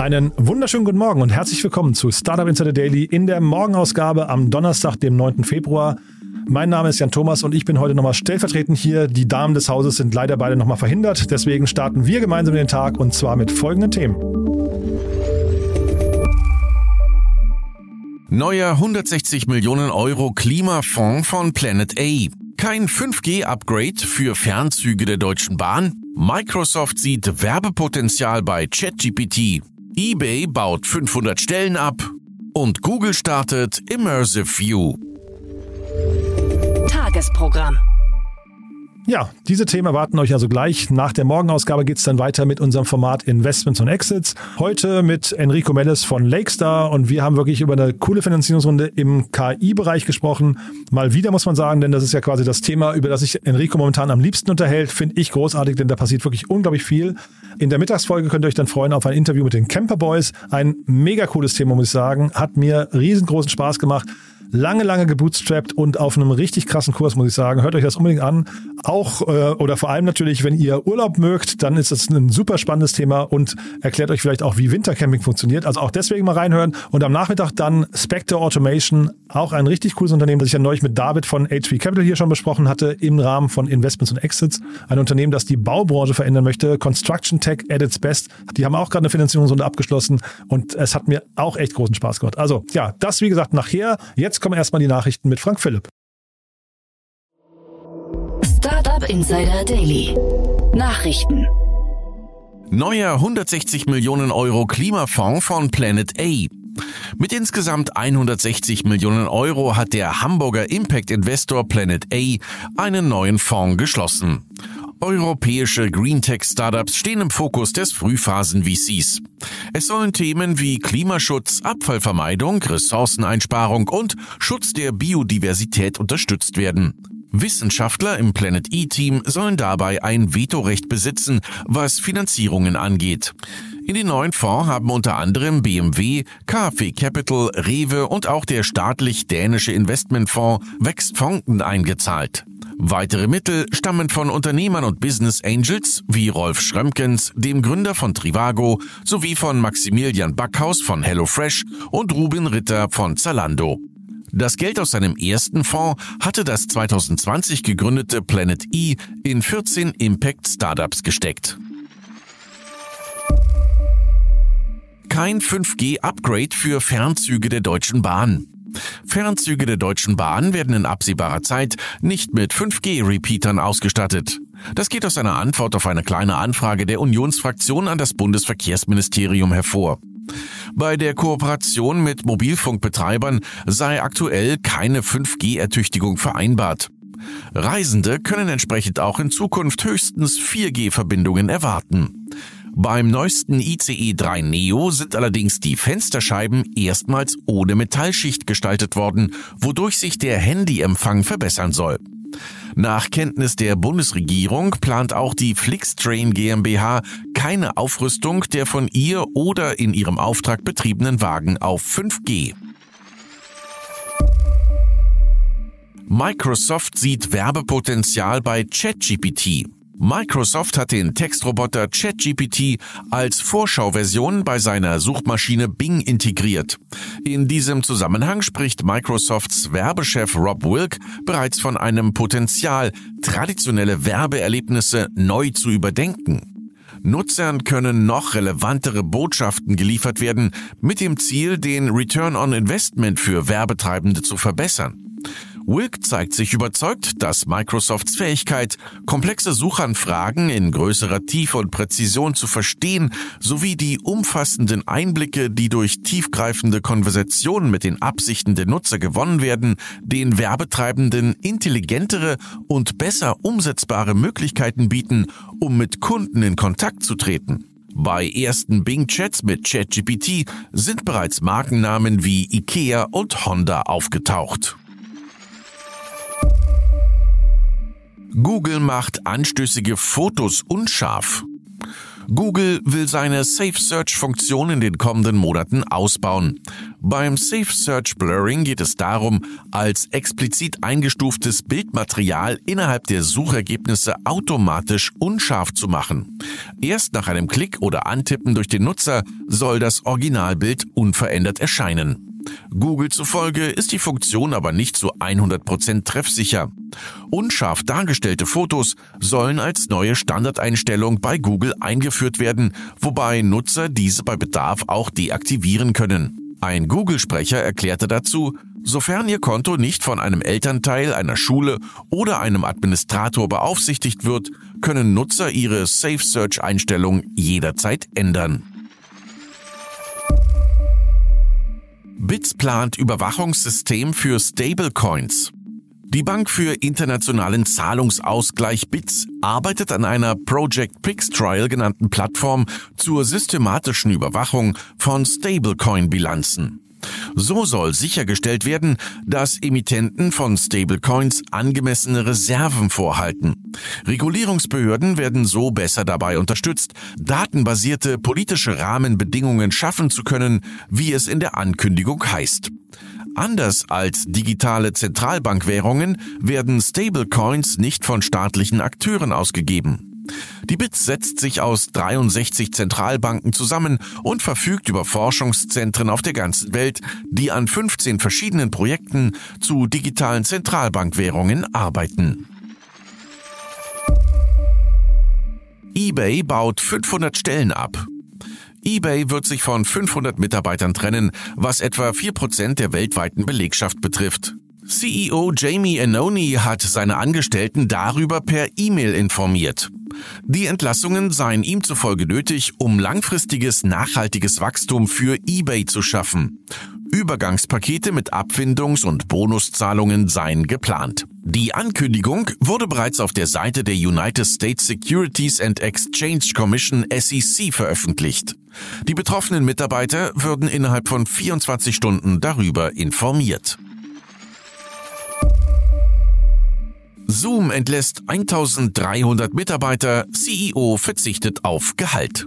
Einen wunderschönen guten Morgen und herzlich willkommen zu Startup Insider Daily in der Morgenausgabe am Donnerstag, dem 9. Februar. Mein Name ist Jan Thomas und ich bin heute nochmal stellvertretend hier. Die Damen des Hauses sind leider beide nochmal verhindert. Deswegen starten wir gemeinsam den Tag und zwar mit folgenden Themen. Neuer 160 Millionen Euro Klimafonds von Planet A. Kein 5G-Upgrade für Fernzüge der Deutschen Bahn. Microsoft sieht Werbepotenzial bei ChatGPT. eBay baut 500 Stellen ab. Und Google startet Immersive View. Tagesprogramm. Ja, diese Themen erwarten euch also gleich. Nach der Morgenausgabe geht es dann weiter mit unserem Format Investments und Exits. Heute mit Enrico Melles von Lakestar und wir haben wirklich über eine coole Finanzierungsrunde im KI-Bereich gesprochen. Mal wieder muss man sagen, denn das ist ja quasi das Thema, über das sich Enrico momentan am liebsten unterhält. Finde ich großartig, denn da passiert wirklich unglaublich viel. In der Mittagsfolge könnt ihr euch dann freuen auf ein Interview mit den Camper Boys. Ein mega cooles Thema, muss ich sagen. Hat mir riesengroßen Spaß gemacht lange, lange gebootstrapped und auf einem richtig krassen Kurs, muss ich sagen. Hört euch das unbedingt an. Auch äh, oder vor allem natürlich, wenn ihr Urlaub mögt, dann ist das ein super spannendes Thema und erklärt euch vielleicht auch, wie Wintercamping funktioniert. Also auch deswegen mal reinhören. Und am Nachmittag dann Spectre Automation, auch ein richtig cooles Unternehmen, das ich ja neulich mit David von HV Capital hier schon besprochen hatte, im Rahmen von Investments und Exits. Ein Unternehmen, das die Baubranche verändern möchte. Construction Tech at its best. Die haben auch gerade eine Finanzierungsrunde abgeschlossen und es hat mir auch echt großen Spaß gemacht. Also ja, das wie gesagt nachher. Jetzt Jetzt kommen erstmal die Nachrichten mit Frank Philipp. Startup Insider Daily. Nachrichten. Neuer 160 Millionen Euro Klimafonds von Planet A. Mit insgesamt 160 Millionen Euro hat der Hamburger Impact Investor Planet A einen neuen Fonds geschlossen. Europäische Greentech-Startups stehen im Fokus des Frühphasen-VCs. Es sollen Themen wie Klimaschutz, Abfallvermeidung, Ressourceneinsparung und Schutz der Biodiversität unterstützt werden. Wissenschaftler im Planet E-Team sollen dabei ein Vetorecht besitzen, was Finanzierungen angeht. In den neuen Fonds haben unter anderem BMW, KfW Capital, Rewe und auch der staatlich dänische Investmentfonds Wextfonten eingezahlt. Weitere Mittel stammen von Unternehmern und Business Angels wie Rolf Schrömkens, dem Gründer von Trivago, sowie von Maximilian Backhaus von HelloFresh und Ruben Ritter von Zalando. Das Geld aus seinem ersten Fonds hatte das 2020 gegründete Planet E in 14 Impact Startups gesteckt. Kein 5G-Upgrade für Fernzüge der Deutschen Bahn. Fernzüge der Deutschen Bahn werden in absehbarer Zeit nicht mit 5G-Repeatern ausgestattet. Das geht aus einer Antwort auf eine kleine Anfrage der Unionsfraktion an das Bundesverkehrsministerium hervor. Bei der Kooperation mit Mobilfunkbetreibern sei aktuell keine 5G-Ertüchtigung vereinbart. Reisende können entsprechend auch in Zukunft höchstens 4G-Verbindungen erwarten. Beim neuesten ICE 3 Neo sind allerdings die Fensterscheiben erstmals ohne Metallschicht gestaltet worden, wodurch sich der Handyempfang verbessern soll. Nach Kenntnis der Bundesregierung plant auch die Flixtrain GmbH keine Aufrüstung der von ihr oder in ihrem Auftrag betriebenen Wagen auf 5G. Microsoft sieht Werbepotenzial bei ChatGPT. Microsoft hat den Textroboter ChatGPT als Vorschauversion bei seiner Suchmaschine Bing integriert. In diesem Zusammenhang spricht Microsofts Werbechef Rob Wilk bereits von einem Potenzial, traditionelle Werbeerlebnisse neu zu überdenken. Nutzern können noch relevantere Botschaften geliefert werden, mit dem Ziel, den Return on Investment für Werbetreibende zu verbessern. Wilk zeigt sich überzeugt, dass Microsofts Fähigkeit, komplexe Suchanfragen in größerer Tiefe und Präzision zu verstehen, sowie die umfassenden Einblicke, die durch tiefgreifende Konversationen mit den Absichten der Nutzer gewonnen werden, den Werbetreibenden intelligentere und besser umsetzbare Möglichkeiten bieten, um mit Kunden in Kontakt zu treten. Bei ersten Bing-Chats mit ChatGPT sind bereits Markennamen wie IKEA und Honda aufgetaucht. Google macht anstößige Fotos unscharf. Google will seine Safe Search Funktion in den kommenden Monaten ausbauen. Beim Safe Search Blurring geht es darum, als explizit eingestuftes Bildmaterial innerhalb der Suchergebnisse automatisch unscharf zu machen. Erst nach einem Klick oder Antippen durch den Nutzer soll das Originalbild unverändert erscheinen. Google zufolge ist die Funktion aber nicht zu 100% treffsicher. Unscharf dargestellte Fotos sollen als neue Standardeinstellung bei Google eingeführt werden, wobei Nutzer diese bei Bedarf auch deaktivieren können. Ein Google-Sprecher erklärte dazu, Sofern Ihr Konto nicht von einem Elternteil, einer Schule oder einem Administrator beaufsichtigt wird, können Nutzer ihre Safe Search Einstellung jederzeit ändern. BITS plant Überwachungssystem für Stablecoins. Die Bank für internationalen Zahlungsausgleich BITS arbeitet an einer Project Pix Trial genannten Plattform zur systematischen Überwachung von Stablecoin-Bilanzen. So soll sichergestellt werden, dass Emittenten von Stablecoins angemessene Reserven vorhalten. Regulierungsbehörden werden so besser dabei unterstützt, datenbasierte politische Rahmenbedingungen schaffen zu können, wie es in der Ankündigung heißt. Anders als digitale Zentralbankwährungen werden Stablecoins nicht von staatlichen Akteuren ausgegeben. Die BITS setzt sich aus 63 Zentralbanken zusammen und verfügt über Forschungszentren auf der ganzen Welt, die an 15 verschiedenen Projekten zu digitalen Zentralbankwährungen arbeiten. eBay baut 500 Stellen ab. eBay wird sich von 500 Mitarbeitern trennen, was etwa 4% der weltweiten Belegschaft betrifft. CEO Jamie Anoni hat seine Angestellten darüber per E-Mail informiert. Die Entlassungen seien ihm zufolge nötig, um langfristiges, nachhaltiges Wachstum für eBay zu schaffen. Übergangspakete mit Abfindungs- und Bonuszahlungen seien geplant. Die Ankündigung wurde bereits auf der Seite der United States Securities and Exchange Commission SEC veröffentlicht. Die betroffenen Mitarbeiter würden innerhalb von 24 Stunden darüber informiert. Zoom entlässt 1300 Mitarbeiter, CEO verzichtet auf Gehalt.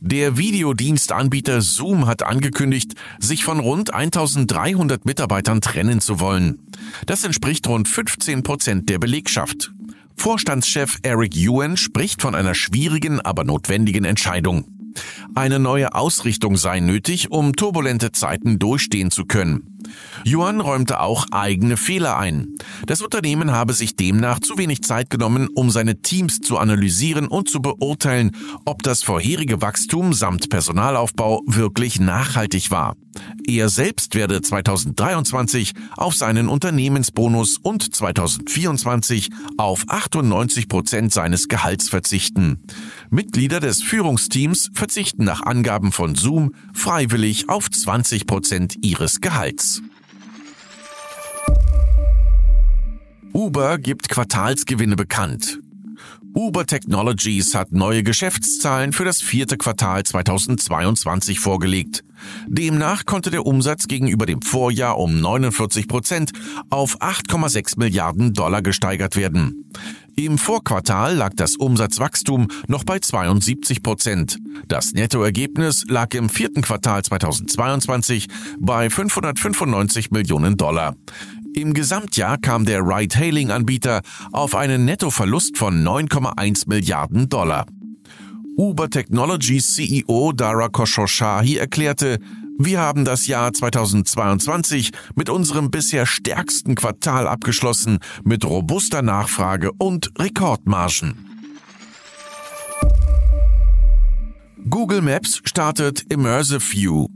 Der Videodienstanbieter Zoom hat angekündigt, sich von rund 1300 Mitarbeitern trennen zu wollen. Das entspricht rund 15 Prozent der Belegschaft. Vorstandschef Eric Ewan spricht von einer schwierigen, aber notwendigen Entscheidung. Eine neue Ausrichtung sei nötig, um turbulente Zeiten durchstehen zu können. Yuan räumte auch eigene Fehler ein. Das Unternehmen habe sich demnach zu wenig Zeit genommen, um seine Teams zu analysieren und zu beurteilen, ob das vorherige Wachstum samt Personalaufbau wirklich nachhaltig war. Er selbst werde 2023 auf seinen Unternehmensbonus und 2024 auf 98 Prozent seines Gehalts verzichten. Mitglieder des Führungsteams verzichten nach Angaben von Zoom freiwillig auf 20 Prozent ihres Gehalts. Uber gibt Quartalsgewinne bekannt. Uber Technologies hat neue Geschäftszahlen für das vierte Quartal 2022 vorgelegt. Demnach konnte der Umsatz gegenüber dem Vorjahr um 49 Prozent auf 8,6 Milliarden Dollar gesteigert werden. Im Vorquartal lag das Umsatzwachstum noch bei 72 Prozent. Das Nettoergebnis lag im vierten Quartal 2022 bei 595 Millionen Dollar. Im Gesamtjahr kam der Ride-Hailing-Anbieter auf einen Nettoverlust von 9,1 Milliarden Dollar. Uber Technologies CEO Dara Khosrowshahi erklärte, wir haben das Jahr 2022 mit unserem bisher stärksten Quartal abgeschlossen, mit robuster Nachfrage und Rekordmargen. Google Maps startet Immersive View.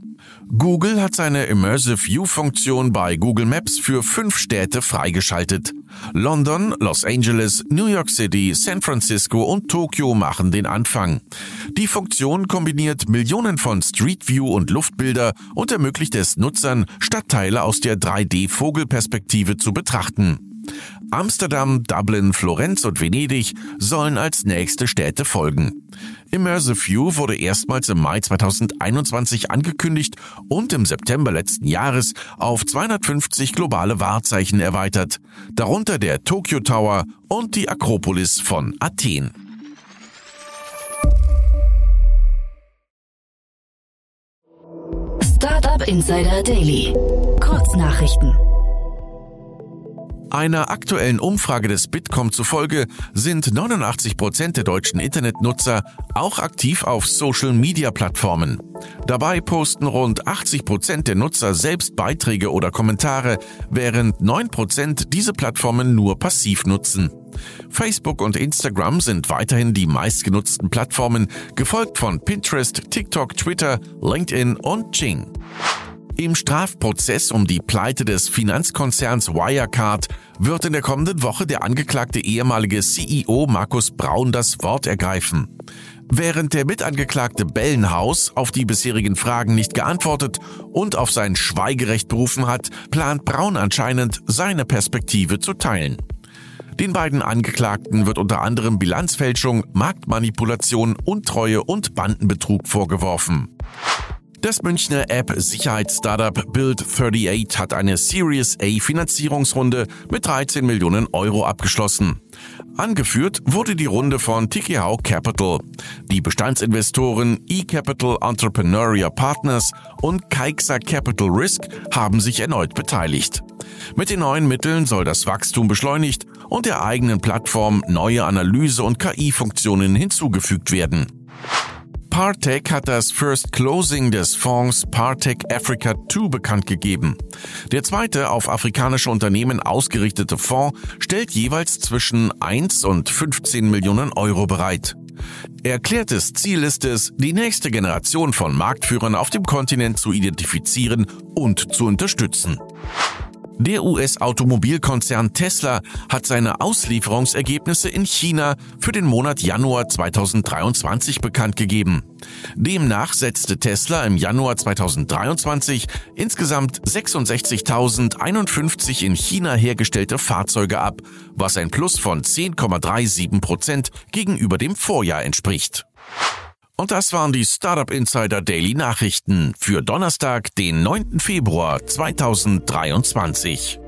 Google hat seine Immersive View-Funktion bei Google Maps für fünf Städte freigeschaltet. London, Los Angeles, New York City, San Francisco und Tokio machen den Anfang. Die Funktion kombiniert Millionen von Street View und Luftbilder und ermöglicht es Nutzern, Stadtteile aus der 3D-Vogelperspektive zu betrachten. Amsterdam, Dublin, Florenz und Venedig sollen als nächste Städte folgen. Immersive View wurde erstmals im Mai 2021 angekündigt und im September letzten Jahres auf 250 globale Wahrzeichen erweitert, darunter der Tokyo Tower und die Akropolis von Athen. Startup Insider Daily. Kurznachrichten. Einer aktuellen Umfrage des Bitkom zufolge sind 89 Prozent der deutschen Internetnutzer auch aktiv auf Social-Media-Plattformen. Dabei posten rund 80 Prozent der Nutzer selbst Beiträge oder Kommentare, während 9 Prozent diese Plattformen nur passiv nutzen. Facebook und Instagram sind weiterhin die meistgenutzten Plattformen, gefolgt von Pinterest, TikTok, Twitter, LinkedIn und Jing. Im Strafprozess um die Pleite des Finanzkonzerns Wirecard wird in der kommenden Woche der angeklagte ehemalige CEO Markus Braun das Wort ergreifen. Während der Mitangeklagte Bellenhaus auf die bisherigen Fragen nicht geantwortet und auf sein Schweigerecht berufen hat, plant Braun anscheinend, seine Perspektive zu teilen. Den beiden Angeklagten wird unter anderem Bilanzfälschung, Marktmanipulation, Untreue und Bandenbetrug vorgeworfen. Das Münchner App-Sicherheitsstartup Build38 hat eine Series A Finanzierungsrunde mit 13 Millionen Euro abgeschlossen. Angeführt wurde die Runde von Tikehau Capital. Die Bestandsinvestoren eCapital Entrepreneurial Partners und Kaixa Capital Risk haben sich erneut beteiligt. Mit den neuen Mitteln soll das Wachstum beschleunigt und der eigenen Plattform neue Analyse- und KI-Funktionen hinzugefügt werden. Partech hat das First Closing des Fonds Partech Africa 2 bekannt gegeben. Der zweite auf afrikanische Unternehmen ausgerichtete Fonds stellt jeweils zwischen 1 und 15 Millionen Euro bereit. Erklärtes Ziel ist es, die nächste Generation von Marktführern auf dem Kontinent zu identifizieren und zu unterstützen. Der US-Automobilkonzern Tesla hat seine Auslieferungsergebnisse in China für den Monat Januar 2023 bekannt gegeben. Demnach setzte Tesla im Januar 2023 insgesamt 66.051 in China hergestellte Fahrzeuge ab, was ein Plus von 10,37 Prozent gegenüber dem Vorjahr entspricht. Und das waren die Startup Insider Daily Nachrichten für Donnerstag, den 9. Februar 2023.